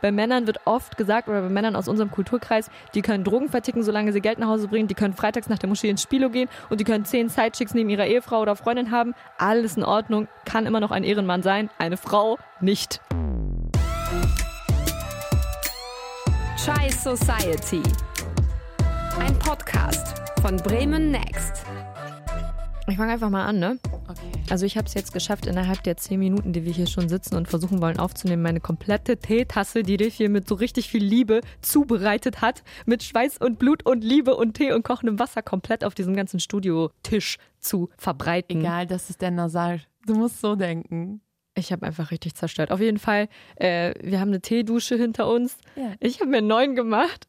bei Männern wird oft gesagt, oder bei Männern aus unserem Kulturkreis, die können Drogen verticken, solange sie Geld nach Hause bringen, die können freitags nach der Moschee ins Spilo gehen und die können zehn Sidechicks neben ihrer Ehefrau oder Freundin haben. Alles in Ordnung, kann immer noch ein Ehrenmann sein, eine Frau nicht. Chai Society. Ein Podcast von Bremen Next. Ich fange einfach mal an, ne? Also ich habe es jetzt geschafft, innerhalb der zehn Minuten, die wir hier schon sitzen und versuchen wollen aufzunehmen, meine komplette Teetasse, die Riff hier mit so richtig viel Liebe zubereitet hat, mit Schweiß und Blut und Liebe und Tee und kochendem Wasser komplett auf diesem ganzen Studiotisch zu verbreiten. Egal, das ist der Nasal. Du musst so denken. Ich habe einfach richtig zerstört. Auf jeden Fall, äh, wir haben eine Teedusche hinter uns. Ja. Ich habe mir einen neuen gemacht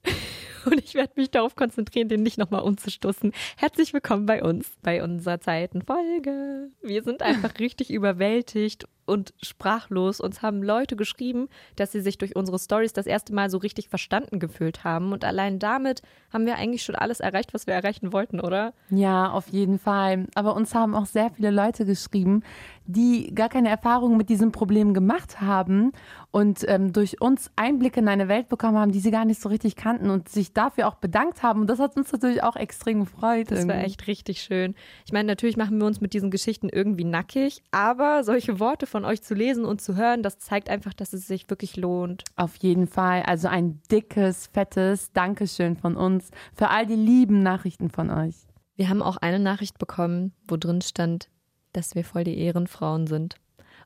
und ich werde mich darauf konzentrieren, den nicht nochmal umzustoßen. Herzlich willkommen bei uns, bei unserer zweiten Folge. Wir sind einfach richtig überwältigt und sprachlos. Uns haben Leute geschrieben, dass sie sich durch unsere Stories das erste Mal so richtig verstanden gefühlt haben. Und allein damit haben wir eigentlich schon alles erreicht, was wir erreichen wollten, oder? Ja, auf jeden Fall. Aber uns haben auch sehr viele Leute geschrieben, die gar keine Erfahrung mit diesem Problem gemacht haben und ähm, durch uns Einblicke in eine Welt bekommen haben, die sie gar nicht so richtig kannten und sich dafür auch bedankt haben. Und das hat uns natürlich auch extrem gefreut. Das war irgendwie. echt richtig schön. Ich meine, natürlich machen wir uns mit diesen Geschichten irgendwie nackig, aber solche Worte von euch zu lesen und zu hören, das zeigt einfach, dass es sich wirklich lohnt. Auf jeden Fall. Also ein dickes, fettes Dankeschön von uns für all die lieben Nachrichten von euch. Wir haben auch eine Nachricht bekommen, wo drin stand, dass wir voll die Ehrenfrauen sind.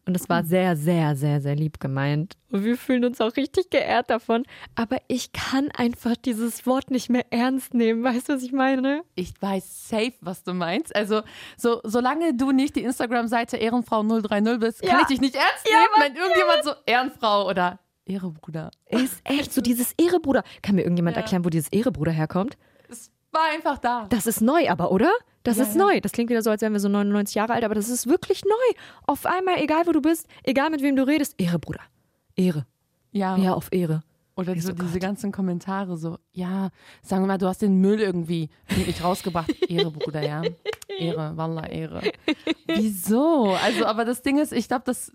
Und es war sehr, sehr, sehr, sehr lieb gemeint. Und wir fühlen uns auch richtig geehrt davon. Aber ich kann einfach dieses Wort nicht mehr ernst nehmen. Weißt du, was ich meine? Ich weiß safe, was du meinst. Also, so, solange du nicht die Instagram-Seite Ehrenfrau030 bist, kann Ja. ich dich nicht ernst Ja, nehmen, Mann, wenn irgendjemand so Ehrenfrau oder Ehrebruder. Ist echt so dieses Ehrebruder. Kann mir irgendjemand Ja. erklären, wo dieses Ehrebruder herkommt? Es war einfach da. Das ist neu, aber, oder? Das Ja, ist ja. neu. Das klingt wieder so, als wären wir so 99 Jahre alt, aber das ist wirklich neu. Auf einmal, egal wo du bist, egal mit wem du redest, Ehre, Bruder. Ehre. Ja. Ja, auf Ehre. Oder so diese Gott. ganzen Kommentare so, ja, sagen wir mal, du hast den Müll irgendwie nicht rausgebracht. Ehre, Bruder, ja. Ehre, Wallah, Ehre. Wieso? Also, aber das Ding ist, ich glaube, das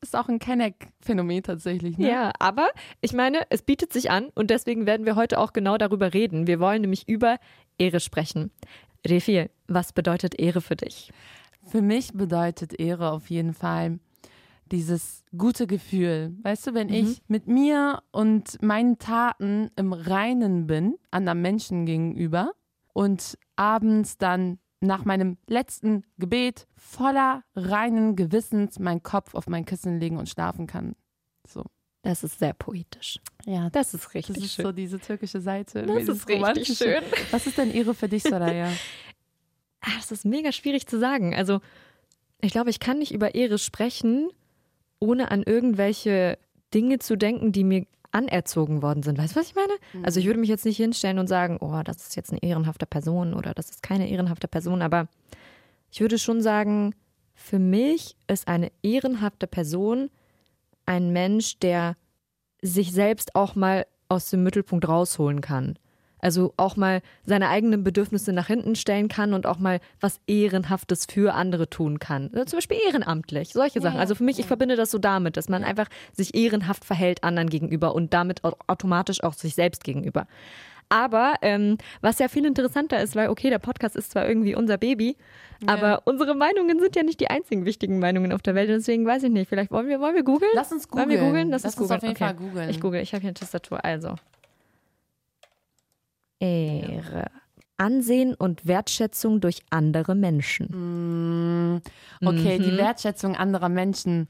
ist auch ein Kenneck-Phänomen tatsächlich. Ne? Ja, aber ich meine, es bietet sich an und deswegen werden wir heute auch genau darüber reden. Wir wollen nämlich über Ehre sprechen. Refil, was bedeutet Ehre für dich? Für mich bedeutet Ehre auf jeden Fall dieses gute Gefühl. Weißt du, wenn ich mit mir und meinen Taten im Reinen bin, anderen Menschen gegenüber und abends dann nach meinem letzten Gebet voller reinen Gewissens meinen Kopf auf mein Kissen legen und schlafen kann. So. Das ist sehr poetisch. Ja, Das ist richtig das ist schön. so diese türkische Seite. Das ist richtig schön. Was ist denn Ehre für dich, Soraya? Ah, Das ist mega schwierig zu sagen. Also, ich glaube, ich kann nicht über Ehre sprechen, ohne an irgendwelche Dinge zu denken, die mir anerzogen worden sind. Weißt du, was ich meine? Also, ich würde mich jetzt nicht hinstellen und sagen, oh, das ist jetzt eine ehrenhafte Person oder das ist keine ehrenhafte Person, aber ich würde schon sagen, für mich ist eine ehrenhafte Person ein Mensch, der sich selbst auch mal aus dem Mittelpunkt rausholen kann. Also auch mal seine eigenen Bedürfnisse nach hinten stellen kann und auch mal was Ehrenhaftes für andere tun kann. Also zum Beispiel ehrenamtlich, solche Sachen. Also für mich, ich verbinde das so damit, dass man einfach sich ehrenhaft verhält anderen gegenüber und damit au- automatisch auch sich selbst gegenüber. Aber ähm, was ja viel interessanter ist, weil okay, der Podcast ist zwar irgendwie unser Baby, aber unsere Meinungen sind ja nicht die einzigen wichtigen Meinungen auf der Welt. Deswegen weiß ich nicht, vielleicht wollen wir, wollen wir googeln? Lass uns Wollen wir googeln. googeln? Lass, Lass uns uns googeln. auf jeden okay. Fall googeln. Ich google, ich habe hier eine Tastatur. Also. Ehre. Ansehen und Wertschätzung durch andere Menschen. Mm, okay, Mhm. die Wertschätzung anderer Menschen.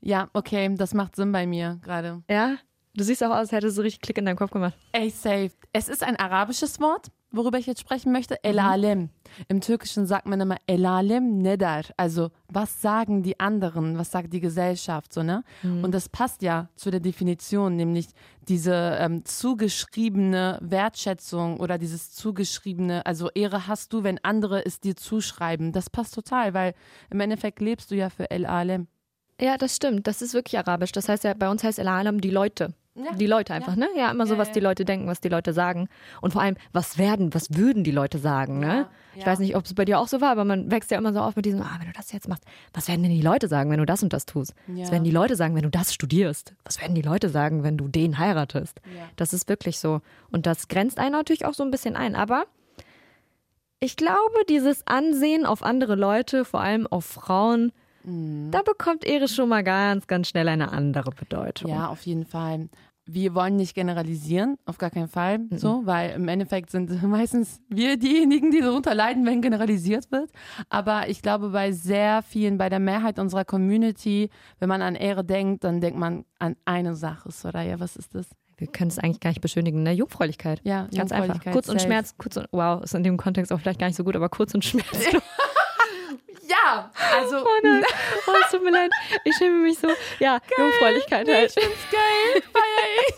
Ja, okay, das macht Sinn bei mir gerade. Ja? Du siehst auch aus, als hättest du richtig Klick in deinem Kopf gemacht. Ey, safe. Es ist ein arabisches Wort, worüber ich jetzt sprechen möchte. El Alem. Im Türkischen sagt man immer El Alem Nedar. Also, was sagen die anderen? Was sagt die Gesellschaft? So, ne? Und das passt ja zu der Definition, nämlich diese ähm, zugeschriebene Wertschätzung oder dieses zugeschriebene, also Ehre hast du, wenn andere es dir zuschreiben. Das passt total, weil im Endeffekt lebst du ja für El Alem. Ja, das stimmt. Das ist wirklich arabisch. Das heißt ja, bei uns heißt El Alam die Leute. Die Leute einfach, ne? Ja, immer so, Ja, was ja. die Leute denken, was die Leute sagen. Und vor allem, was werden, was würden die Leute sagen, ne? Ja, Ich ja. weiß nicht, ob es bei dir auch so war, aber man wächst ja immer so auf mit diesem, ah, wenn du das jetzt machst, was werden denn die Leute sagen, wenn du das und das tust? Ja. Was werden die Leute sagen, wenn du das studierst? Was werden die Leute sagen, wenn du den heiratest? Ja. Das ist wirklich so. Und das grenzt einen natürlich auch so ein bisschen ein. Aber ich glaube, dieses Ansehen auf andere Leute, vor allem auf Frauen, Mhm. da bekommt Ehre schon mal ganz, ganz schnell eine andere Bedeutung. Ja, auf jeden Fall. Wir wollen nicht generalisieren, auf gar keinen Fall, so, weil im Endeffekt sind meistens wir diejenigen, die darunter leiden, wenn generalisiert wird. Aber ich glaube, bei sehr vielen, bei der Mehrheit unserer Community, wenn man an Ehre denkt, dann denkt man an eine Sache, Soraya. Was ist das? Wir können es eigentlich gar nicht beschönigen, ne? Jungfräulichkeit. Ja, Ganz einfach. Jungfräulichkeit, Kurz und safe. Schmerz, kurz und, wow, ist in dem Kontext auch vielleicht gar nicht so gut, aber kurz und Schmerz. Ja, also. Oh nein, oh, es tut mir leid. Ich schäme mich so. Ja, Jungfräulichkeit halt. Ich find's geil, feier ich.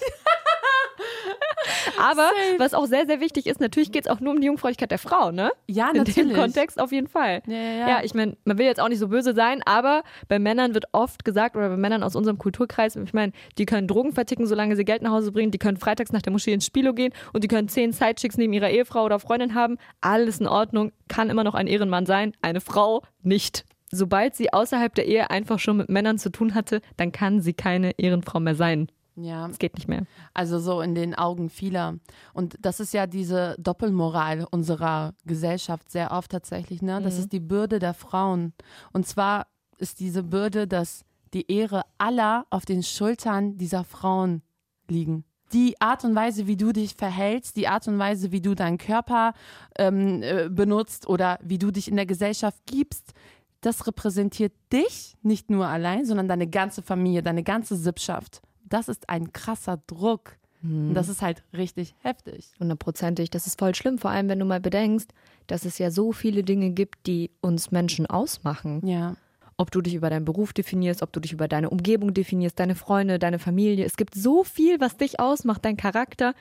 Aber Safe. was auch sehr, sehr wichtig ist, natürlich geht es auch nur um die Jungfräulichkeit der Frau, ne? Ja, In natürlich. dem Kontext auf jeden Fall. Ja, ja, ja. Ja, ich meine, man will jetzt auch nicht so böse sein, aber bei Männern wird oft gesagt, oder bei Männern aus unserem Kulturkreis, ich meine, die können Drogen verticken, solange sie Geld nach Hause bringen, die können freitags nach der Moschee ins Spilo gehen und die können zehn Sidechicks neben ihrer Ehefrau oder Freundin haben. Alles in Ordnung, kann immer noch ein Ehrenmann sein, eine Frau nicht. Sobald sie außerhalb der Ehe einfach schon mit Männern zu tun hatte, dann kann sie keine Ehrenfrau mehr sein. Ja, Es geht nicht mehr. Also so in den Augen vieler. Und das ist ja diese Doppelmoral unserer Gesellschaft sehr oft tatsächlich. Ne? Das ist die Bürde der Frauen. Und zwar ist diese Bürde, dass die Ehre aller auf den Schultern dieser Frauen liegen. Die Art und Weise, wie du dich verhältst, die Art und Weise, wie du deinen Körper ähm, äh, benutzt oder wie du dich in der Gesellschaft gibst, das repräsentiert dich nicht nur allein, sondern deine ganze Familie, deine ganze Sippschaft. Das ist ein krasser Druck. Und das ist halt richtig heftig. Hundertprozentig. Das ist voll schlimm, vor allem wenn du mal bedenkst, dass es ja so viele Dinge gibt, die uns Menschen ausmachen. Ja. Ob du dich über deinen Beruf definierst, ob du dich über deine Umgebung definierst, deine Freunde, deine Familie. Es gibt so viel, was dich ausmacht, dein Charakter.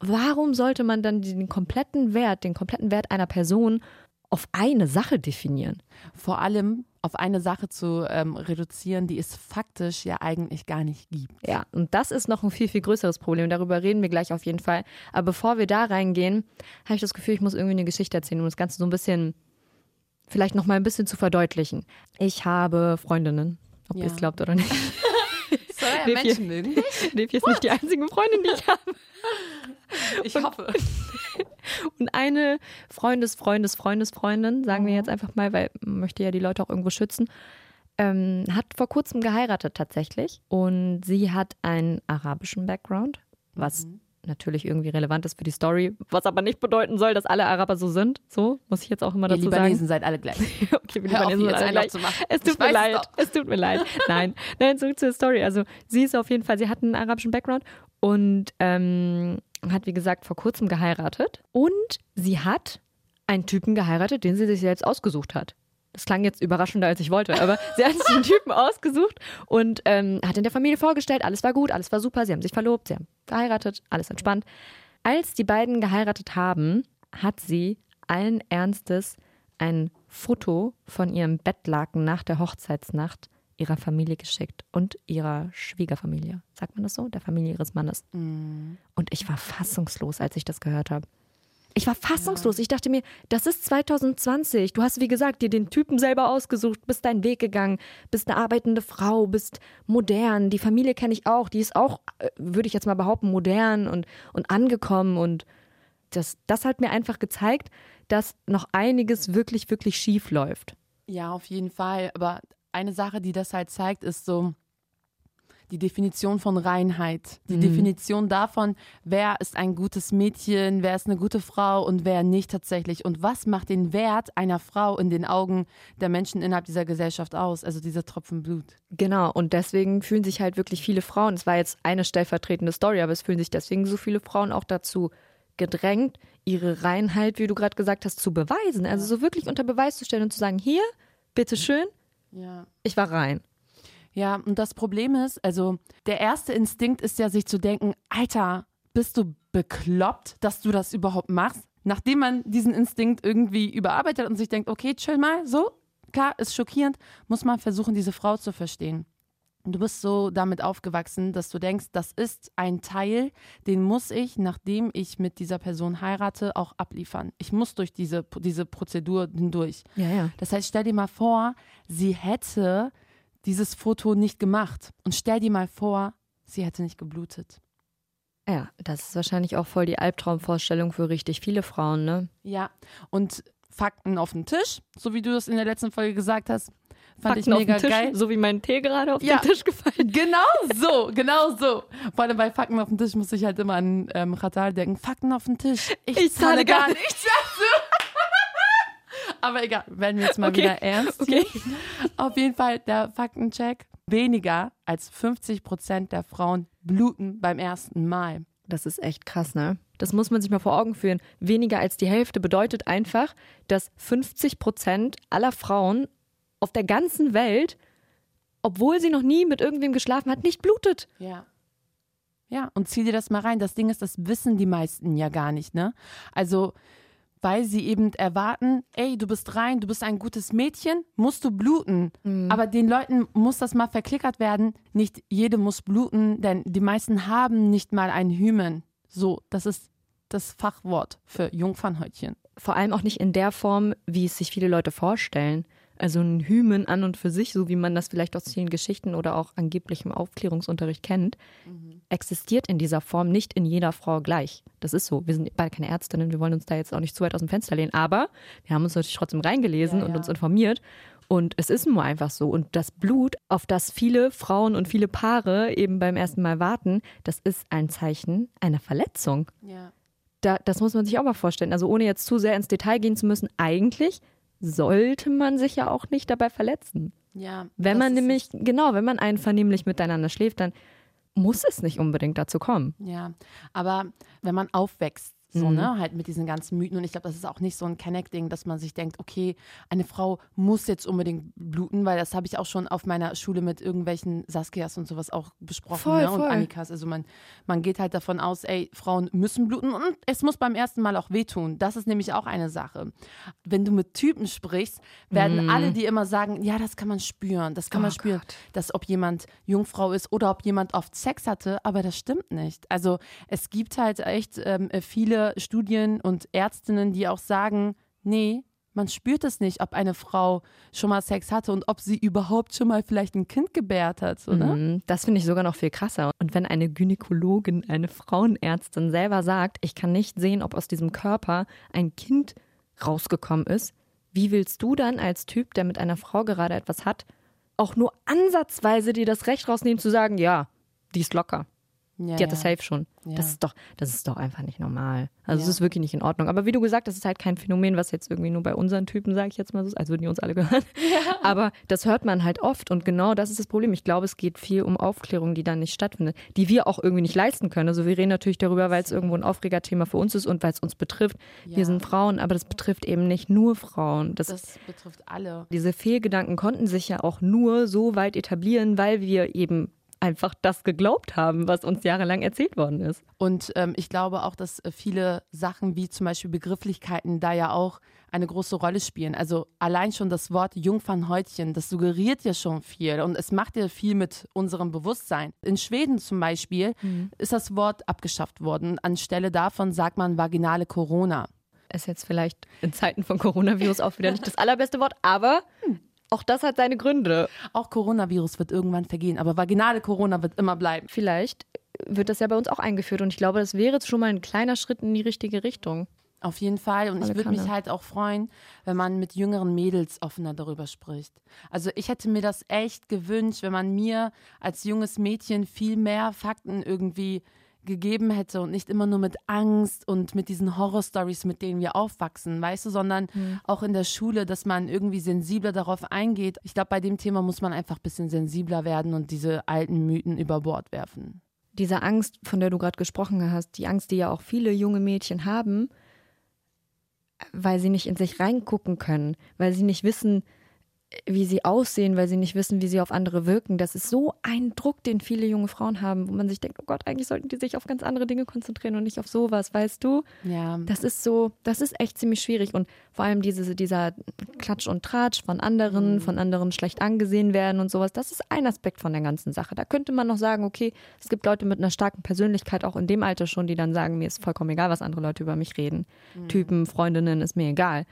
Warum sollte man dann den kompletten Wert, den kompletten Wert einer Person auf eine Sache definieren? Vor allem auf eine Sache zu ähm, reduzieren, die es faktisch ja eigentlich gar nicht gibt. Ja, und das ist noch ein viel, viel größeres Problem. Darüber reden wir gleich auf jeden Fall. Aber bevor wir da reingehen, habe ich das Gefühl, ich muss irgendwie eine Geschichte erzählen, um das Ganze so ein bisschen, vielleicht noch mal ein bisschen zu verdeutlichen. Ich habe Freundinnen, ob Ja. ihr es glaubt oder nicht. So, ja, Menschen mögen. Lev ist nicht die einzige Freundin, die ich habe. Ich hoffe. Und eine Freundes, Freundes, Freundesfreundin, sagen Mhm. wir jetzt einfach mal, weil man möchte ja die Leute auch irgendwo schützen, ähm, hat vor kurzem geheiratet tatsächlich. Und sie hat einen arabischen Background, was Mhm. Natürlich irgendwie relevant ist für die Story, was aber nicht bedeuten soll, dass alle Araber so sind. So muss ich jetzt auch immer dazu Libanesen seid alle gleich. sagen. Okay, wir Libanesen sind alle gleich. Es Ich tut mir weiß es leid. doch. Es tut mir leid. Nein, nein, zurück zur Story. Also sie ist auf jeden Fall, sie hat einen arabischen Background und ähm, hat, wie gesagt, vor kurzem geheiratet. Und sie hat einen Typen geheiratet, den sie sich selbst ausgesucht hat. Das klang jetzt überraschender, als ich wollte, aber sie hat sich den Typen ausgesucht und ähm, hat in der Familie vorgestellt, alles war gut, alles war super, sie haben sich verlobt, sie haben geheiratet, alles entspannt. Als die beiden geheiratet haben, hat sie allen Ernstes ein Foto von ihrem Bettlaken nach der Hochzeitsnacht ihrer Familie geschickt und ihrer Schwiegerfamilie. Sagt man das so? Der Familie ihres Mannes. Mm. Und ich war fassungslos, als ich das gehört habe. Ich war fassungslos. Ich dachte mir, das ist 2020. Du hast, wie gesagt, dir den Typen selber ausgesucht, bist deinen Weg gegangen, bist eine arbeitende Frau, bist modern. Die Familie kenne ich auch. Die ist auch, äh, würde ich jetzt mal behaupten, modern und, und angekommen. Und das, das hat mir einfach gezeigt, dass noch einiges wirklich, wirklich schief läuft. Ja, auf jeden Fall. Aber eine Sache, die das halt zeigt, ist so die Definition von Reinheit. Die Definition davon, wer ist ein gutes Mädchen, wer ist eine gute Frau und wer nicht tatsächlich. Und was macht den Wert einer Frau in den Augen der Menschen innerhalb dieser Gesellschaft aus? Also dieser Tropfen Blut. Genau, und deswegen fühlen sich halt wirklich viele Frauen, es war jetzt eine stellvertretende Story, aber es fühlen sich deswegen so viele Frauen auch dazu gedrängt, ihre Reinheit, wie du gerade gesagt hast, zu beweisen. Also so wirklich unter Beweis zu stellen und zu sagen, hier, bitteschön, Ja. ich war rein. Ja, und das Problem ist, also der erste Instinkt ist ja, sich zu denken, Alter, bist du bekloppt, dass du das überhaupt machst? Nachdem man diesen Instinkt irgendwie überarbeitet und sich denkt, okay, chill mal, so, klar, ist schockierend, muss man versuchen, diese Frau zu verstehen. Du bist so damit aufgewachsen, dass du denkst, das ist ein Teil, den muss ich, nachdem ich mit dieser Person heirate, auch abliefern. Ich muss durch diese, diese Prozedur hindurch. Ja, ja. Das heißt, stell dir mal vor, sie hätte dieses Foto nicht gemacht. Und stell dir mal vor, sie hätte nicht geblutet. Ja, das ist wahrscheinlich auch voll die Albtraumvorstellung für richtig viele Frauen, ne? Ja, und Fakten auf den Tisch, so wie du das in der letzten Folge gesagt hast. Fand Fakten ich mega auf den Tisch, geil. so wie mein Tee gerade auf Ja. den Tisch gefallen. Genau so, genau so. Vor allem bei Fakten auf dem Tisch muss ich halt immer an ähm, Ratal denken. Fakten auf dem Tisch. Ich zahle gar nichts. Aber egal, werden wir jetzt mal Okay, wieder ernst. okay. Auf jeden Fall der Faktencheck. Weniger als 50 Prozent der Frauen bluten beim ersten Mal. Das ist echt krass, ne? Das muss man sich mal vor Augen führen. Weniger als die Hälfte bedeutet einfach, dass 50 Prozent aller Frauen auf der ganzen Welt, obwohl sie noch nie mit irgendwem geschlafen hat, nicht blutet. Ja. Ja, und zieh dir das mal rein. Das Ding ist, das wissen die meisten ja gar nicht, ne? Also, weil sie eben erwarten, ey, du bist rein, du bist ein gutes Mädchen, musst du bluten. Aber den Leuten muss das mal verklickert werden. Nicht jede muss bluten, denn die meisten haben nicht mal einen Hymen. So, das ist das Fachwort für Jungfernhäutchen. Vor allem auch nicht in der Form, wie es sich viele Leute vorstellen. Also ein Hymen an und für sich, so wie man das vielleicht aus vielen Geschichten oder auch angeblichem Aufklärungsunterricht kennt, existiert in dieser Form nicht in jeder Frau gleich. Das ist so. Wir sind beide keine Ärztinnen, wir wollen uns da jetzt auch nicht zu weit aus dem Fenster lehnen, aber wir haben uns natürlich trotzdem reingelesen Ja, und ja. uns informiert. Und es ist nur einfach so. Und das Blut, auf das viele Frauen und viele Paare eben beim ersten Mal warten, das ist ein Zeichen einer Verletzung Ja. da, das muss man sich auch mal vorstellen. Also ohne jetzt zu sehr ins Detail gehen zu müssen, eigentlich sollte man sich ja auch nicht dabei verletzen. Ja. Wenn man nämlich, genau, wenn man einvernehmlich miteinander schläft, dann muss es nicht unbedingt dazu kommen. Ja, aber wenn man aufwächst, so, Mhm. ne, halt mit diesen ganzen Mythen. Und ich glaube, das ist auch nicht so ein Kenneck-Ding, dass man sich denkt, okay, eine Frau muss jetzt unbedingt bluten, weil das habe ich auch schon auf meiner Schule mit irgendwelchen Saskias und sowas auch besprochen Voll, ne? und voll. Annikas. Also man, man geht halt davon aus, ey, Frauen müssen bluten und es muss beim ersten Mal auch wehtun. Das ist nämlich auch eine Sache. Wenn du mit Typen sprichst, werden alle, die immer sagen, ja, das kann man spüren, das kann man Mhm. Oh spüren, Gott. dass ob jemand Jungfrau ist oder ob jemand oft Sex hatte, aber das stimmt nicht. Also es gibt halt echt ähm, viele Studien und Ärztinnen, die auch sagen, nee, man spürt es nicht, ob eine Frau schon mal Sex hatte und ob sie überhaupt schon mal vielleicht ein Kind gebärt hat, oder? Mhm, Das finde ich sogar noch viel krasser. Und wenn eine Gynäkologin, eine Frauenärztin selber sagt, ich kann nicht sehen, ob aus diesem Körper ein Kind rausgekommen ist, wie willst du dann als Typ, der mit einer Frau gerade etwas hat, auch nur ansatzweise dir das Recht rausnehmen zu sagen, ja, die ist locker. Ja, Die hat das safe schon. Ja. Das ist doch, das ist doch einfach nicht normal. Also es Ja. ist wirklich nicht in Ordnung. Aber wie du gesagt hast, das ist halt kein Phänomen, was jetzt irgendwie nur bei unseren Typen, sage ich jetzt mal so, ist, als würden die uns alle gehören. Aber das hört man halt oft und genau das ist das Problem. Ich glaube, es geht viel um Aufklärung, die dann nicht stattfindet, die wir auch irgendwie nicht leisten können. Also wir reden natürlich darüber, weil es irgendwo ein Aufregerthema für uns ist und weil es uns betrifft. Wir sind Frauen, aber das betrifft eben nicht nur Frauen. Das, Das betrifft alle. diese Fehlgedanken konnten sich ja auch nur so weit etablieren, weil wir eben einfach das geglaubt haben, was uns jahrelang erzählt worden ist. Und ähm, ich glaube auch, dass äh, viele Sachen wie zum Beispiel Begrifflichkeiten da ja auch eine große Rolle spielen. Also allein schon das Wort Jungfernhäutchen, das suggeriert ja schon viel und es macht ja viel mit unserem Bewusstsein. In Schweden zum Beispiel ist das Wort abgeschafft worden. Anstelle davon sagt man vaginale Corona. Ist jetzt vielleicht in Zeiten von Coronavirus auch wieder nicht das allerbeste Wort, aber auch das hat seine Gründe. Auch Coronavirus wird irgendwann vergehen, aber vaginale Corona wird immer bleiben. Vielleicht wird das ja bei uns auch eingeführt und ich glaube, das wäre jetzt schon mal ein kleiner Schritt in die richtige Richtung. Auf jeden Fall. Und ich würde mich halt auch freuen, wenn man mit jüngeren Mädels offener darüber spricht. Also ich hätte mir das echt gewünscht, wenn man mir als junges Mädchen viel mehr Fakten irgendwie gegeben hätte und nicht immer nur mit Angst und mit diesen Horrorstories, mit denen wir aufwachsen, weißt du, sondern auch in der Schule, dass man irgendwie sensibler darauf eingeht. Ich glaube, bei dem Thema muss man einfach ein bisschen sensibler werden und diese alten Mythen über Bord werfen. Diese Angst, von der du gerade gesprochen hast, die Angst, die ja auch viele junge Mädchen haben, weil sie nicht in sich reingucken können, weil sie nicht wissen, wie sie aussehen, weil sie nicht wissen, wie sie auf andere wirken. Das ist so ein Druck, den viele junge Frauen haben, wo man sich denkt, oh Gott, eigentlich sollten die sich auf ganz andere Dinge konzentrieren und nicht auf sowas, weißt du? Ja. Das ist so, das ist echt ziemlich schwierig. Und vor allem diese, dieser Klatsch und Tratsch von anderen, von anderen schlecht angesehen werden und sowas, das ist ein Aspekt von der ganzen Sache. Da könnte man noch sagen, okay, es gibt Leute mit einer starken Persönlichkeit, auch in dem Alter schon, die dann sagen, mir ist vollkommen egal, was andere Leute über mich reden. Typen, Freundinnen, ist mir egal.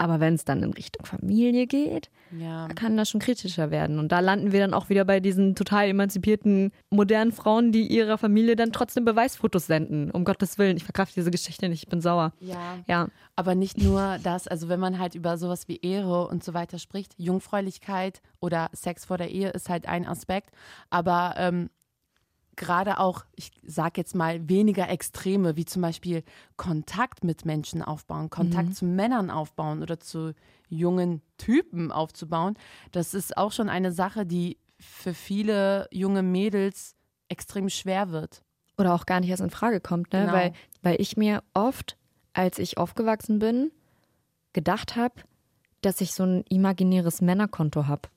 Aber wenn es dann in Richtung Familie geht, Ja. kann das schon kritischer werden. Und da landen wir dann auch wieder bei diesen total emanzipierten, modernen Frauen, die ihrer Familie dann trotzdem Beweisfotos senden. Um Gottes Willen, ich verkraft diese Geschichte nicht, ich bin sauer. Ja. Ja, Aber nicht nur das, also wenn man halt über sowas wie Ehre und so weiter spricht, Jungfräulichkeit oder Sex vor der Ehe ist halt ein Aspekt, aber ähm, gerade auch, ich sag jetzt mal, weniger Extreme, wie zum Beispiel Kontakt mit Menschen aufbauen, Kontakt zu Männern aufbauen oder zu jungen Typen aufzubauen, das ist auch schon eine Sache, die für viele junge Mädels extrem schwer wird. oder auch gar nicht erst in Frage kommt, ne? Genau. Weil, weil ich mir oft, als ich aufgewachsen bin, gedacht habe, dass ich so ein imaginäres Männerkonto habe.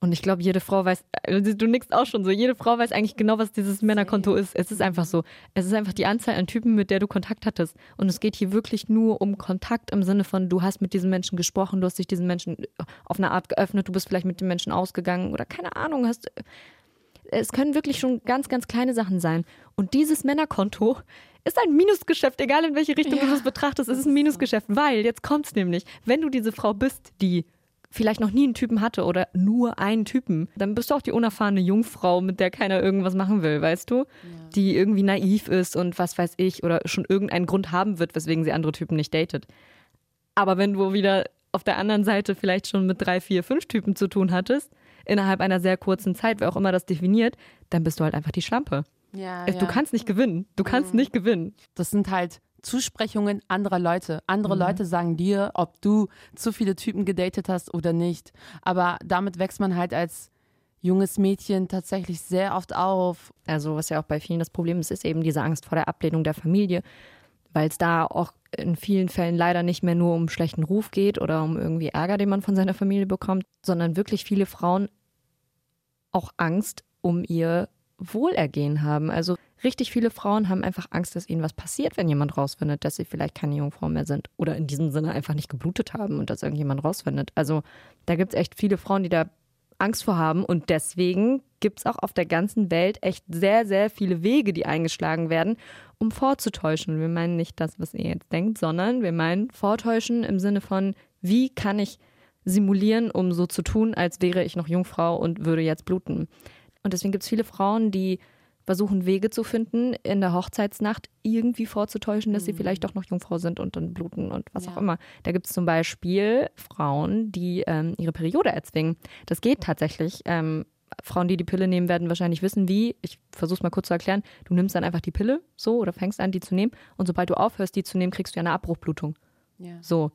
Und ich glaube, jede Frau weiß, äh, du nickst auch schon so, jede Frau weiß eigentlich genau, was dieses Männerkonto ist. Es ist einfach so. Es ist einfach die Anzahl an Typen, mit der du Kontakt hattest. Und es geht hier wirklich nur um Kontakt im Sinne von, du hast mit diesen Menschen gesprochen, du hast dich diesen Menschen auf eine Art geöffnet, du bist vielleicht mit den Menschen ausgegangen oder keine Ahnung, hast es können wirklich schon ganz, ganz kleine Sachen sein. Und dieses Männerkonto ist ein Minusgeschäft, egal in welche Richtung du das betrachtest. Es ist ein Minusgeschäft, weil jetzt kommt's nämlich, wenn du diese Frau bist, die vielleicht noch nie einen Typen hatte oder nur einen Typen, dann bist du auch die unerfahrene Jungfrau, mit der keiner irgendwas machen will, weißt du? Die irgendwie naiv ist und was weiß ich oder schon irgendeinen Grund haben wird, weswegen sie andere Typen nicht datet. Aber wenn du wieder auf der anderen Seite vielleicht schon mit drei, vier, fünf Typen zu tun hattest, innerhalb einer sehr kurzen Zeit, wer auch immer das definiert, dann bist du halt einfach die Schlampe. Ja, Du kannst nicht gewinnen. Du kannst nicht gewinnen. Das sind halt Zusprechungen anderer Leute. Andere Mhm. Leute sagen dir, ob du zu viele Typen gedatet hast oder nicht. Aber damit wächst man halt als junges Mädchen tatsächlich sehr oft auf. Also was ja auch bei vielen das Problem ist, ist eben diese Angst vor der Ablehnung der Familie, weil es da auch in vielen Fällen leider nicht mehr nur um schlechten Ruf geht oder um irgendwie Ärger, den man von seiner Familie bekommt, sondern wirklich viele Frauen auch Angst um ihr Wohlergehen haben. Also richtig viele Frauen haben einfach Angst, dass ihnen was passiert, wenn jemand rausfindet, dass sie vielleicht keine Jungfrau mehr sind oder in diesem Sinne einfach nicht geblutet haben und dass irgendjemand rausfindet. Also da gibt es echt viele Frauen, die da Angst vor haben und deswegen gibt es auch auf der ganzen Welt echt sehr, sehr viele Wege, die eingeschlagen werden, um vorzutäuschen. Wir meinen nicht das, was ihr jetzt denkt, sondern wir meinen vortäuschen im Sinne von, wie kann ich simulieren, um so zu tun, als wäre ich noch Jungfrau und würde jetzt bluten. Und deswegen gibt es viele Frauen, die versuchen, Wege zu finden, in der Hochzeitsnacht irgendwie vorzutäuschen, dass sie vielleicht doch noch Jungfrau sind und dann bluten und was Ja. auch immer. Da gibt es zum Beispiel Frauen, die ähm, ihre Periode erzwingen. Das geht tatsächlich. Ähm, Frauen, die die Pille nehmen, werden wahrscheinlich wissen, wie. Ich versuche es mal kurz zu erklären. Du nimmst dann einfach die Pille so oder fängst an, die zu nehmen. Und sobald du aufhörst, die zu nehmen, kriegst du ja eine Abbruchblutung. Ja. So.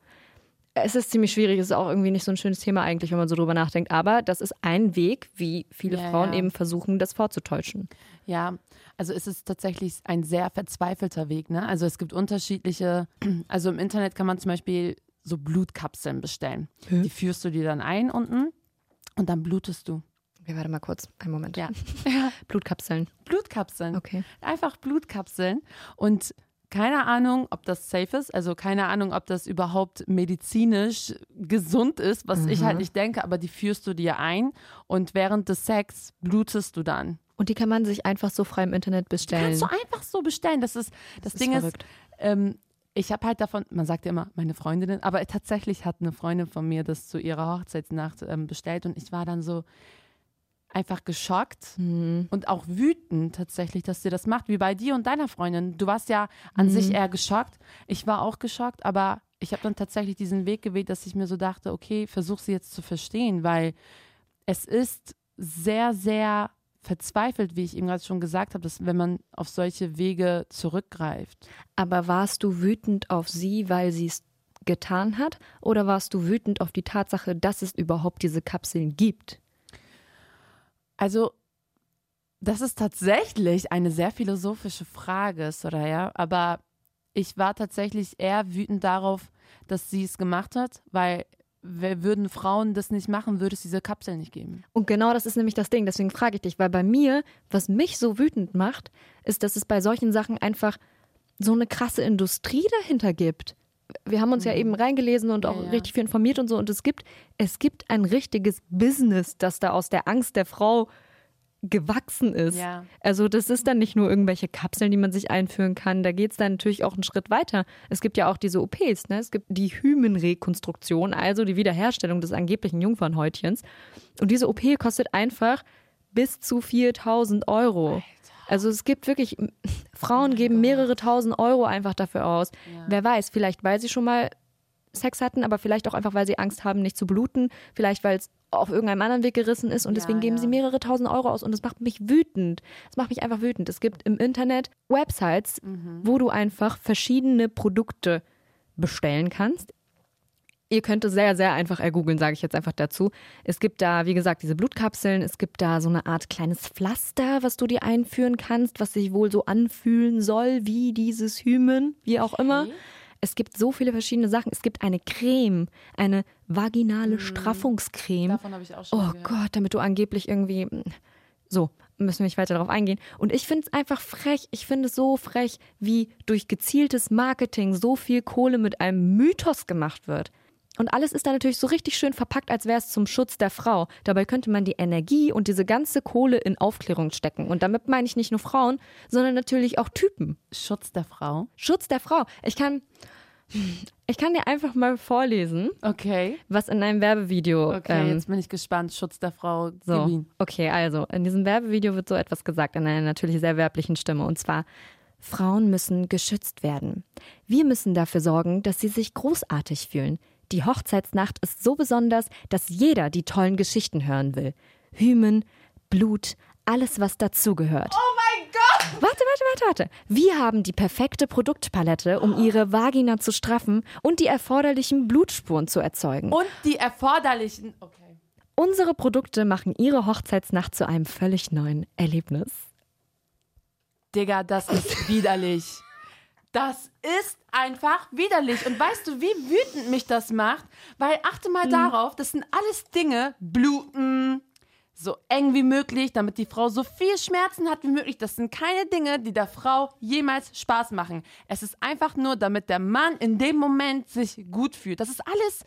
Es ist ziemlich schwierig, es ist auch irgendwie nicht so ein schönes Thema eigentlich, wenn man so drüber nachdenkt. Aber das ist ein Weg, wie viele Ja, Frauen ja. eben versuchen, das vorzutäuschen. Ja, also es ist tatsächlich ein sehr verzweifelter Weg. Ne? Also es gibt unterschiedliche, also im Internet kann man zum Beispiel so Blutkapseln bestellen. Hä? Die führst du dir dann ein unten und dann blutest du. Okay, warte mal kurz. Einen Moment. Ja. Blutkapseln. Blutkapseln. Okay. Einfach Blutkapseln und keine Ahnung, ob das safe ist, also keine Ahnung, ob das überhaupt medizinisch gesund ist, was ich halt nicht denke, aber die führst du dir ein und während des Sex blutest du dann. Und die kann man sich einfach so frei im Internet bestellen. Kannst du einfach so bestellen. Das ist das, ist Ding verrückt. ist, ähm, ich habe halt davon, man sagt ja immer meine Freundinnen, aber tatsächlich hat eine Freundin von mir das zu ihrer Hochzeitsnacht ähm, bestellt und ich war dann so einfach geschockt Mhm. und auch wütend tatsächlich, dass sie das macht, wie bei dir und deiner Freundin. Du warst ja an Mhm. sich eher geschockt. Ich war auch geschockt, aber ich habe dann tatsächlich diesen Weg gewählt, dass ich mir so dachte, okay, versuch sie jetzt zu verstehen, weil es ist sehr, sehr verzweifelt, wie ich eben gerade schon gesagt habe, dass wenn man auf solche Wege zurückgreift. Aber warst du wütend auf sie, weil sie es getan hat? Oder warst du wütend auf die Tatsache, dass es überhaupt diese Kapseln gibt? Also, das ist tatsächlich eine sehr philosophische Frage, Soraya, aber ich war tatsächlich eher wütend darauf, dass sie es gemacht hat, weil würden Frauen das nicht machen, würde es diese Kapsel nicht geben. Und genau das ist nämlich das Ding. Deswegen frage ich dich, weil bei mir, was mich so wütend macht, ist, dass es bei solchen Sachen einfach so eine krasse Industrie dahinter gibt. Wir haben uns ja eben reingelesen und auch Mhm. Ja, ja. richtig viel informiert und so. Und es gibt, es gibt ein richtiges Business, das da aus der Angst der Frau gewachsen ist. Ja. Also das ist dann nicht nur irgendwelche Kapseln, die man sich einführen kann. Da geht es dann natürlich auch einen Schritt weiter. Es gibt ja auch diese OPs, ne? Es gibt die Hymenrekonstruktion, also die Wiederherstellung des angeblichen Jungfernhäutchens. Und diese OP kostet einfach bis zu 4000 Euro. Also es gibt wirklich, Frauen geben mehrere tausend Euro einfach dafür aus. Wer weiß, vielleicht weil sie schon mal Sex hatten, aber vielleicht auch einfach, weil sie Angst haben, nicht zu bluten. Vielleicht, weil es auf irgendeinem anderen Weg gerissen ist und deswegen geben ja. sie mehrere tausend Euro aus und das macht mich wütend. Das macht mich einfach wütend. Es gibt im Internet Websites, wo du einfach verschiedene Produkte bestellen kannst. Ihr könnt es sehr, sehr einfach ergoogeln, sage ich jetzt einfach dazu. Es gibt da, wie gesagt, diese Blutkapseln. Es gibt da so eine Art kleines Pflaster, was du dir einführen kannst, was sich wohl so anfühlen soll wie dieses Hymen, wie auch immer. Es gibt so viele verschiedene Sachen. Es gibt eine Creme, eine vaginale Straffungscreme. Davon habe ich auch schon Oh gehört. Gott, damit du angeblich irgendwie. So, müssen wir nicht weiter darauf eingehen. Und ich finde es einfach frech. Ich finde es so frech, wie durch gezieltes Marketing so viel Kohle mit einem Mythos gemacht wird. Und alles ist da natürlich so richtig schön verpackt, als wäre es zum Schutz der Frau. Dabei könnte man die Energie und diese ganze Kohle in Aufklärung stecken. Und damit meine ich nicht nur Frauen, sondern natürlich auch Typen. Schutz der Frau. Schutz der Frau. Ich kann, ich kann dir einfach mal vorlesen, Okay. was in einem Werbevideo Okay, ähm, jetzt bin ich gespannt. Schutz der Frau. so, okay, also in diesem Werbevideo wird so etwas gesagt in einer natürlich sehr werblichen Stimme und zwar Frauen müssen geschützt werden. Wir müssen dafür sorgen, dass sie sich großartig fühlen. Die Hochzeitsnacht ist so besonders, dass jeder die tollen Geschichten hören will. Hymen, Blut, alles was dazugehört. Oh mein Gott! Warte, warte, warte, warte. Wir haben die perfekte Produktpalette, um ihre Vagina zu straffen und die erforderlichen Blutspuren zu erzeugen. Und die erforderlichen. Okay. Unsere Produkte machen ihre Hochzeitsnacht zu einem völlig neuen Erlebnis. Digga, das ist widerlich. Das ist einfach widerlich. Und weißt du, wie wütend mich das macht? Weil achte mal darauf, das sind alles Dinge, bluten, so eng wie möglich, damit die Frau so viel Schmerzen hat wie möglich. Das sind keine Dinge, die der Frau jemals Spaß machen. Es ist einfach nur, damit der Mann in dem Moment sich gut fühlt. Das ist alles,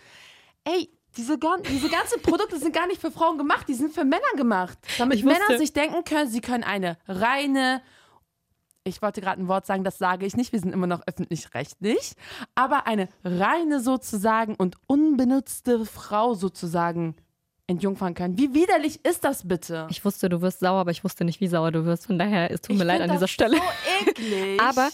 ey, diese, diese ganzen Produkte sind gar nicht für Frauen gemacht, die sind für Männer gemacht. Damit Männer sich denken können, sie können eine reine, ich wollte gerade ein Wort sagen, das sage ich nicht, wir sind immer noch öffentlich-rechtlich, aber eine reine sozusagen und unbenutzte Frau sozusagen entjungfern können. Wie widerlich ist das bitte? Ich wusste, du wirst sauer, aber ich wusste nicht, wie sauer du wirst. Von daher, es tut mir Ich leid an dieser Stelle. So eklig. Aber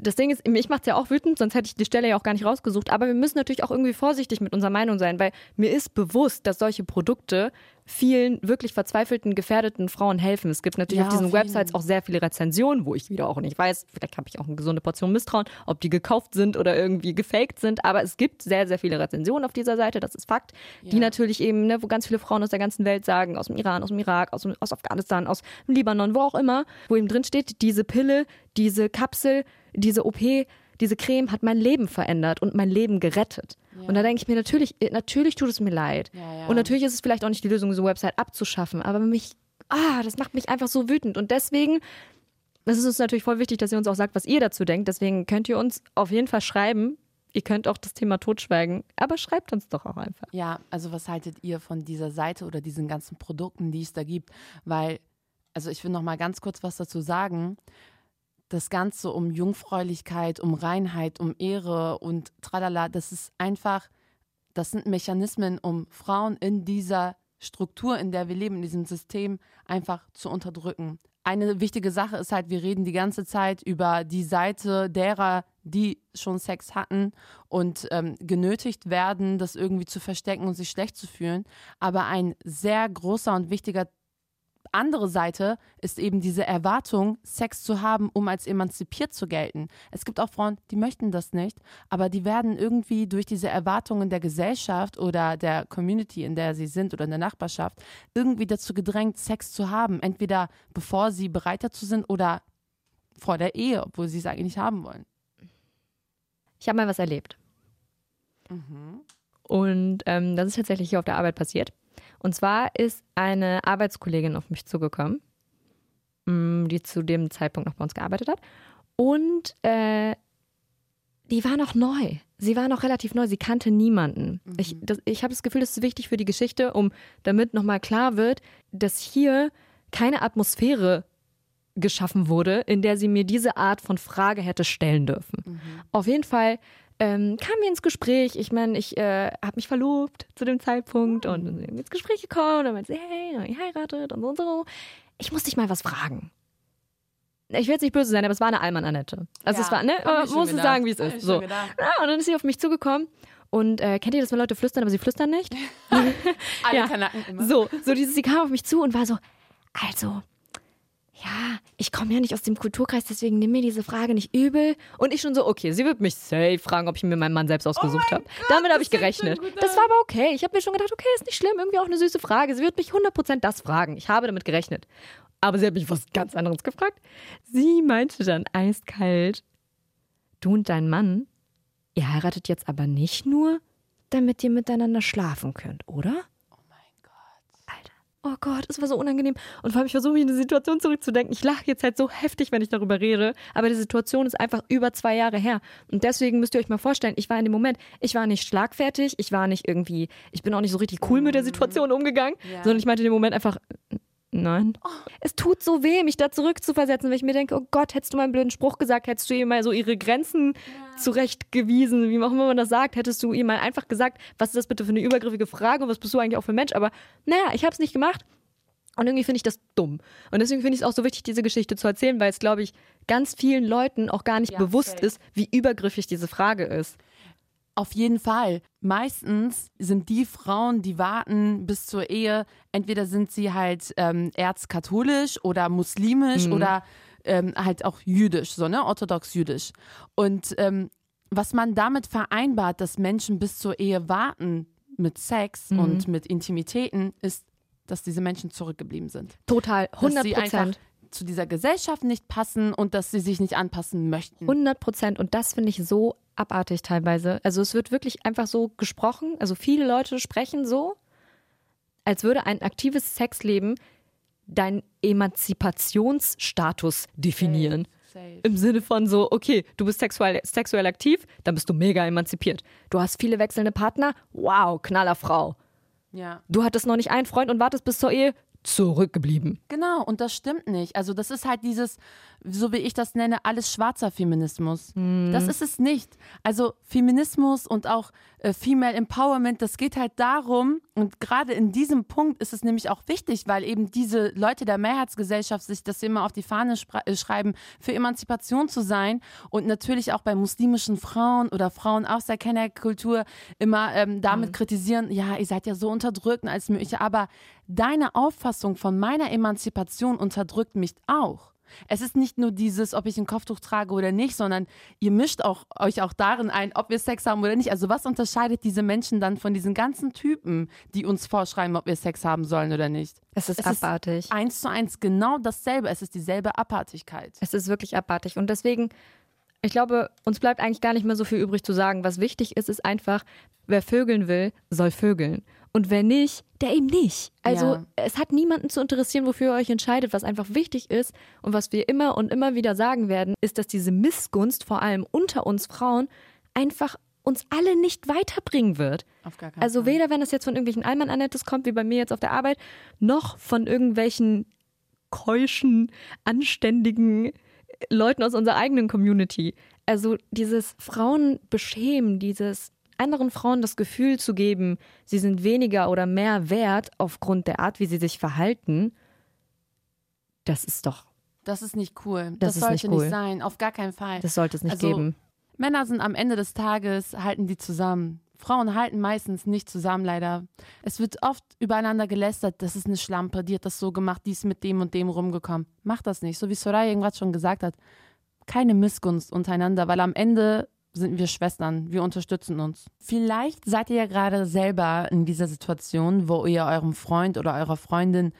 das Ding ist, mich macht es ja auch wütend, sonst hätte ich die Stelle ja auch gar nicht rausgesucht. Aber wir müssen natürlich auch irgendwie vorsichtig mit unserer Meinung sein, weil mir ist bewusst, dass solche Produkte vielen wirklich verzweifelten, gefährdeten Frauen helfen. Es gibt natürlich Ja, auf diesen jeden. Websites auch sehr viele Rezensionen, wo ich wieder auch nicht weiß, vielleicht habe ich auch eine gesunde Portion Misstrauen, ob die gekauft sind oder irgendwie gefaked sind. Aber es gibt sehr, sehr viele Rezensionen auf dieser Seite, das ist Fakt, die Ja. natürlich eben, ne, wo ganz viele Frauen aus der ganzen Welt sagen, aus dem Iran, aus dem Irak, aus, aus Afghanistan, aus dem Libanon, wo auch immer, wo eben drin steht, diese Pille, diese Kapsel, diese OP, diese Creme hat mein Leben verändert und mein Leben gerettet. Und da denke ich mir natürlich, äh, natürlich tut es mir leid. Ja, ja. Und natürlich ist es vielleicht auch nicht die Lösung, so eine Website abzuschaffen, aber mich, ah, das macht mich einfach so wütend. Und deswegen, es ist uns natürlich voll wichtig, dass ihr uns auch sagt, was ihr dazu denkt. Deswegen könnt ihr uns auf jeden Fall schreiben. Ihr könnt auch das Thema totschweigen, aber schreibt uns doch auch einfach. Ja, also was haltet ihr von dieser Seite oder diesen ganzen Produkten, die es da gibt? Weil, also ich will noch mal ganz kurz was dazu sagen. Das Ganze um Jungfräulichkeit, um Reinheit, um Ehre und tralala, das ist einfach, das sind Mechanismen, um Frauen in dieser Struktur, in der wir leben, in diesem System einfach zu unterdrücken. Eine wichtige Sache ist halt, wir reden die ganze Zeit über die Seite derer, die schon Sex hatten und ähm, genötigt werden, das irgendwie zu verstecken und sich schlecht zu fühlen. Aber ein sehr großer und wichtiger andere Seite ist eben diese Erwartung, Sex zu haben, um als emanzipiert zu gelten. Es gibt auch Frauen, die möchten das nicht, aber die werden irgendwie durch diese Erwartungen der Gesellschaft oder der Community, in der sie sind oder in der Nachbarschaft, irgendwie dazu gedrängt, Sex zu haben. Entweder bevor sie bereit dazu sind oder vor der Ehe, obwohl sie es eigentlich nicht haben wollen. Ich habe mal was erlebt. Und ähm, das ist tatsächlich hier auf der Arbeit passiert. Und zwar ist eine Arbeitskollegin auf mich zugekommen, mh, die zu dem Zeitpunkt noch bei uns gearbeitet hat. Und äh, die war noch neu. Sie war noch relativ neu. Sie kannte niemanden. Ich, das- ich habe das Gefühl, das ist wichtig für die Geschichte, um damit nochmal klar wird, dass hier keine Atmosphäre geschaffen wurde, in der sie mir diese Art von Frage hätte stellen dürfen. Auf jeden Fall ähm, kamen wir ins Gespräch. Ich meine, ich äh, habe mich verlobt zu dem Zeitpunkt und dann sind wir ins Gespräch gekommen und dann meinte sie, hey, ich heiratet und so und so. Ich muss dich mal was fragen. Ich will jetzt nicht böse sein, aber es war eine Allmann-Annette. Also es war, ne, man muss es sagen, wie es ist. So. Ja, und dann ist sie auf mich zugekommen und äh, kennt ihr das, wenn Leute flüstern, aber sie flüstern nicht? Alle Ja. Kanaken immer. So, so dieses, sie kam auf mich zu und war so, also, ja, ich komme ja nicht aus dem Kulturkreis, deswegen nimm mir diese Frage nicht übel. Und ich schon so, okay, sie wird mich safe fragen, ob ich mir meinen Mann selbst ausgesucht habe. Damit habe ich gerechnet. Das war aber okay. Ich habe mir schon gedacht, okay, ist nicht schlimm, irgendwie auch eine süße Frage. Sie wird mich 100% das fragen. Ich habe damit gerechnet. Aber sie hat mich was ganz anderes gefragt. Sie meinte dann eiskalt, du und dein Mann, ihr heiratet jetzt aber nicht nur, damit ihr miteinander schlafen könnt, oder? Oh Gott, es war so unangenehm. Und vor allem, ich versuche mich in die Situation zurückzudenken. Ich lache jetzt halt so heftig, wenn ich darüber rede. Aber die Situation ist einfach über zwei Jahre her. Und deswegen müsst ihr euch mal vorstellen, ich war in dem Moment, ich war nicht schlagfertig, ich war nicht irgendwie, ich bin auch nicht so richtig cool mit der Situation umgegangen, Ja. sondern ich meinte in dem Moment einfach, nein. Es tut so weh, mich da zurückzuversetzen, weil ich mir denke, oh Gott, hättest du mal einen blöden Spruch gesagt, hättest du ihr mal so ihre Grenzen zurechtgewiesen, wie auch immer man das sagt, hättest du ihr mal einfach gesagt, was ist das bitte für eine übergriffige Frage und was bist du eigentlich auch für ein Mensch? Aber naja, ich habe es nicht gemacht. Und irgendwie finde ich das dumm. Und deswegen finde ich es auch so wichtig, diese Geschichte zu erzählen, weil es, glaube ich, ganz vielen Leuten auch gar nicht Ja, bewusst safe. ist, wie übergriffig diese Frage ist. Auf jeden Fall. Meistens sind die Frauen, die warten bis zur Ehe, entweder sind sie halt ähm, erzkatholisch oder muslimisch oder ähm, halt auch jüdisch, so ne, orthodox jüdisch. Und ähm, was man damit vereinbart, dass Menschen bis zur Ehe warten mit Sex und mit Intimitäten, ist, dass diese Menschen zurückgeblieben sind. Total, Dass 100 sie einfach Prozent. zu dieser Gesellschaft nicht passen und dass sie sich nicht anpassen möchten. 100 Prozent. Und das finde ich so abartig teilweise. Also es wird wirklich einfach so gesprochen. Also viele Leute sprechen so, als würde ein aktives Sexleben deinen Emanzipationsstatus definieren. Safe. Im Sinne von so, okay, du bist sexuell, sexuell aktiv, dann bist du mega emanzipiert. Du hast viele wechselnde Partner, wow, Knallerfrau. Ja. Du hattest noch nicht einen Freund und wartest bis zur Ehe, zurückgeblieben. Genau, und das stimmt nicht. Also das ist halt dieses, so wie ich das nenne, alles schwarzer Feminismus. Das ist es nicht. Also Feminismus und auch äh, Female Empowerment, das geht halt darum, und gerade in diesem Punkt ist es nämlich auch wichtig, weil eben diese Leute der Mehrheitsgesellschaft sich das immer auf die Fahne äh, schreiben, für Emanzipation zu sein und natürlich auch bei muslimischen Frauen oder Frauen aus der Kennerkultur immer ähm, damit kritisieren, ja, ihr seid ja so unterdrückt und alles mögliche, aber deine Auffassung von meiner Emanzipation unterdrückt mich auch. Es ist nicht nur dieses, ob ich ein Kopftuch trage oder nicht, sondern ihr mischt auch, euch auch darin ein, ob wir Sex haben oder nicht. Also was unterscheidet diese Menschen dann von diesen ganzen Typen, die uns vorschreiben, ob wir Sex haben sollen oder nicht? Es ist Es ist abartig. Eins zu eins genau dasselbe. Es ist dieselbe Abartigkeit. Es ist wirklich abartig. Und deswegen, ich glaube, uns bleibt eigentlich gar nicht mehr so viel übrig zu sagen. Was wichtig ist, ist einfach, wer vögeln will, soll vögeln. Und wer nicht, der eben nicht. Also Ja. es hat niemanden zu interessieren, wofür ihr euch entscheidet. Was einfach wichtig ist und was wir immer und immer wieder sagen werden, ist, dass diese Missgunst, vor allem unter uns Frauen, einfach uns alle nicht weiterbringen wird. Auf gar keinen Also weder, wenn es jetzt von irgendwelchen Allmann-Annettes kommt, wie bei mir jetzt auf der Arbeit, noch von irgendwelchen keuschen, anständigen Leuten aus unserer eigenen Community. Also dieses Frauen beschämen, dieses anderen Frauen das Gefühl zu geben, sie sind weniger oder mehr wert aufgrund der Art, wie sie sich verhalten, das ist doch, Das ist nicht cool. Das Das, sollte nicht nicht, cool. sein. Auf gar keinen Fall. das sollte es nicht Also, geben. Männer sind am Ende des Tages, halten die zusammen. Frauen halten meistens nicht zusammen, leider. Es wird oft übereinander gelästert, das ist eine Schlampe, die hat das so gemacht, die ist mit dem und dem rumgekommen. Macht das nicht, so wie Soraya irgendwas schon gesagt hat. Keine Missgunst untereinander, weil am Ende sind wir Schwestern, wir unterstützen uns. Vielleicht seid ihr ja gerade selber in dieser Situation, wo ihr eurem Freund oder eurer Freundin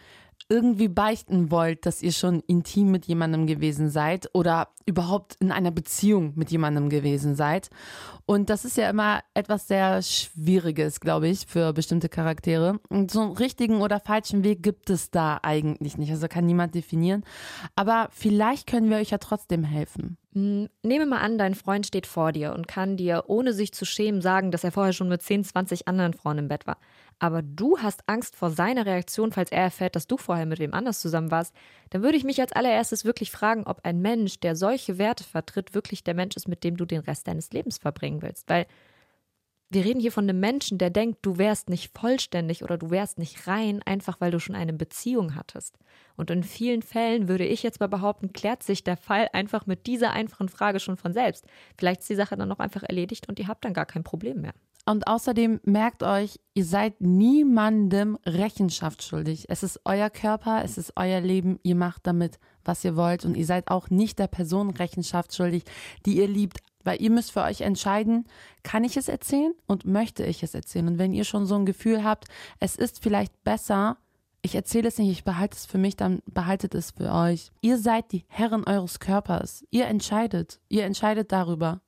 irgendwie beichten wollt, dass ihr schon intim mit jemandem gewesen seid oder überhaupt in einer Beziehung mit jemandem gewesen seid. Und das ist ja immer etwas sehr Schwieriges, glaube ich, für bestimmte Charaktere. Und so einen richtigen oder falschen Weg gibt es da eigentlich nicht. Also kann niemand definieren. Aber vielleicht können wir euch ja trotzdem helfen. Hm, nehme mal an, dein Freund steht vor dir und kann dir, ohne sich zu schämen, sagen, dass er vorher schon mit 10, 20 anderen Frauen im Bett war. Aber du hast Angst vor seiner Reaktion, falls er erfährt, dass du vorher mit wem anders zusammen warst. Dann würde ich mich als allererstes wirklich fragen, ob ein Mensch, der solche Werte vertritt, wirklich der Mensch ist, mit dem du den Rest deines Lebens verbringen willst. Weil wir reden hier von einem Menschen, der denkt, du wärst nicht vollständig oder du wärst nicht rein, einfach weil du schon eine Beziehung hattest. Und in vielen Fällen würde ich jetzt mal behaupten, klärt sich der Fall einfach mit dieser einfachen Frage schon von selbst. Vielleicht ist die Sache dann auch einfach erledigt und ihr habt dann gar kein Problem mehr. Und außerdem merkt euch, ihr seid niemandem Rechenschaft schuldig. Es ist euer Körper, es ist euer Leben, ihr macht damit, was ihr wollt und ihr seid auch nicht der Person Rechenschaft schuldig, die ihr liebt. Weil ihr müsst für euch entscheiden, kann ich es erzählen und möchte ich es erzählen. Und wenn ihr schon so ein Gefühl habt, es ist vielleicht besser, ich erzähle es nicht, ich behalte es für mich, dann behaltet es für euch. Ihr seid die Herren eures Körpers. Ihr entscheidet. Ihr entscheidet darüber,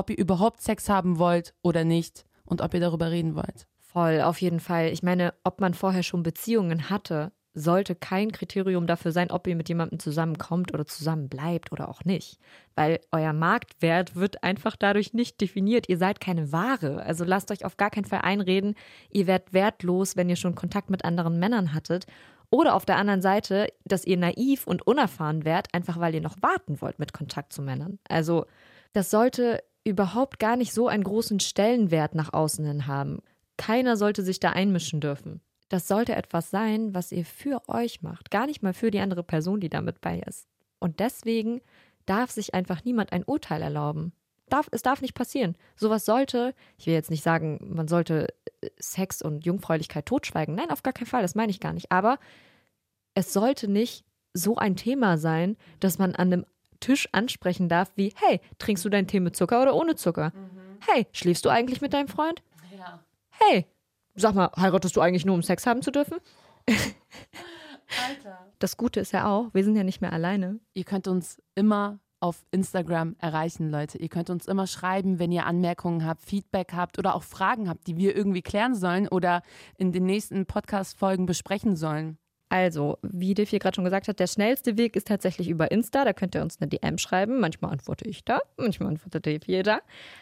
ob ihr überhaupt Sex haben wollt oder nicht und ob ihr darüber reden wollt. Voll, auf jeden Fall. Ich meine, ob man vorher schon Beziehungen hatte, sollte kein Kriterium dafür sein, ob ihr mit jemandem zusammenkommt oder zusammenbleibt oder auch nicht. Weil euer Marktwert wird einfach dadurch nicht definiert. Ihr seid keine Ware. Also lasst euch auf gar keinen Fall einreden, ihr werdet wertlos, wenn ihr schon Kontakt mit anderen Männern hattet. Oder auf der anderen Seite, dass ihr naiv und unerfahren werdet, einfach weil ihr noch warten wollt mit Kontakt zu Männern. Also das sollte überhaupt gar nicht so einen großen Stellenwert nach außen hin haben. Keiner sollte sich da einmischen dürfen. Das sollte etwas sein, was ihr für euch macht, gar nicht mal für die andere Person, die damit bei ist. Und deswegen darf sich einfach niemand ein Urteil erlauben. Darf, es darf nicht passieren. Sowas sollte, ich will jetzt nicht sagen, man sollte äh, Sex und Jungfräulichkeit totschweigen. Nein, auf gar keinen Fall, das meine ich gar nicht. Aber es sollte nicht so ein Thema sein, dass man an einem Tisch ansprechen darf, wie, hey, trinkst du deinen Tee mit Zucker oder ohne Zucker? Mhm. Hey, schläfst du eigentlich mit deinem Freund? Ja. Hey, sag mal, heiratest du eigentlich nur, um Sex haben zu dürfen? Alter. Das Gute ist ja auch, wir sind ja nicht mehr alleine. Ihr könnt uns immer auf Instagram erreichen, Leute. Ihr könnt uns immer schreiben, wenn ihr Anmerkungen habt, Feedback habt oder auch Fragen habt, die wir irgendwie klären sollen oder in den nächsten Podcast-Folgen besprechen sollen. Also, wie Diff hier gerade schon gesagt hat, der schnellste Weg ist tatsächlich über Insta. Da könnt ihr uns eine DM schreiben. Manchmal antworte ich da, manchmal antwortet Diff da.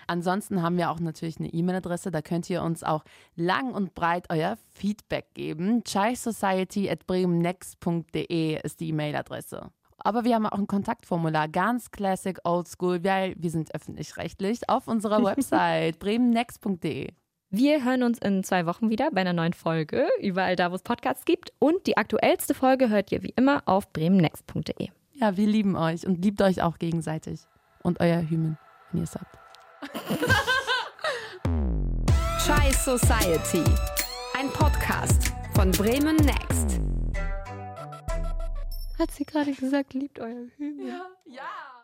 Ansonsten haben wir auch natürlich eine E-Mail-Adresse. Da könnt ihr uns auch lang und breit euer Feedback geben. chaisociety.bremennext.de ist die E-Mail-Adresse. Aber wir haben auch ein Kontaktformular, ganz classic, oldschool, weil wir sind öffentlich-rechtlich auf unserer Website bremennext.de. Wir hören uns in zwei Wochen wieder bei einer neuen Folge, überall da, wo es Podcasts gibt. Und die aktuellste Folge hört ihr wie immer auf bremennext.de. Ja, wir lieben euch und liebt euch auch gegenseitig. Und euer Hymen, wenn ihr es habt. Chai Society. Ein Podcast von Bremen Next. Hat sie gerade gesagt, liebt euer Hymen? Ja. ja.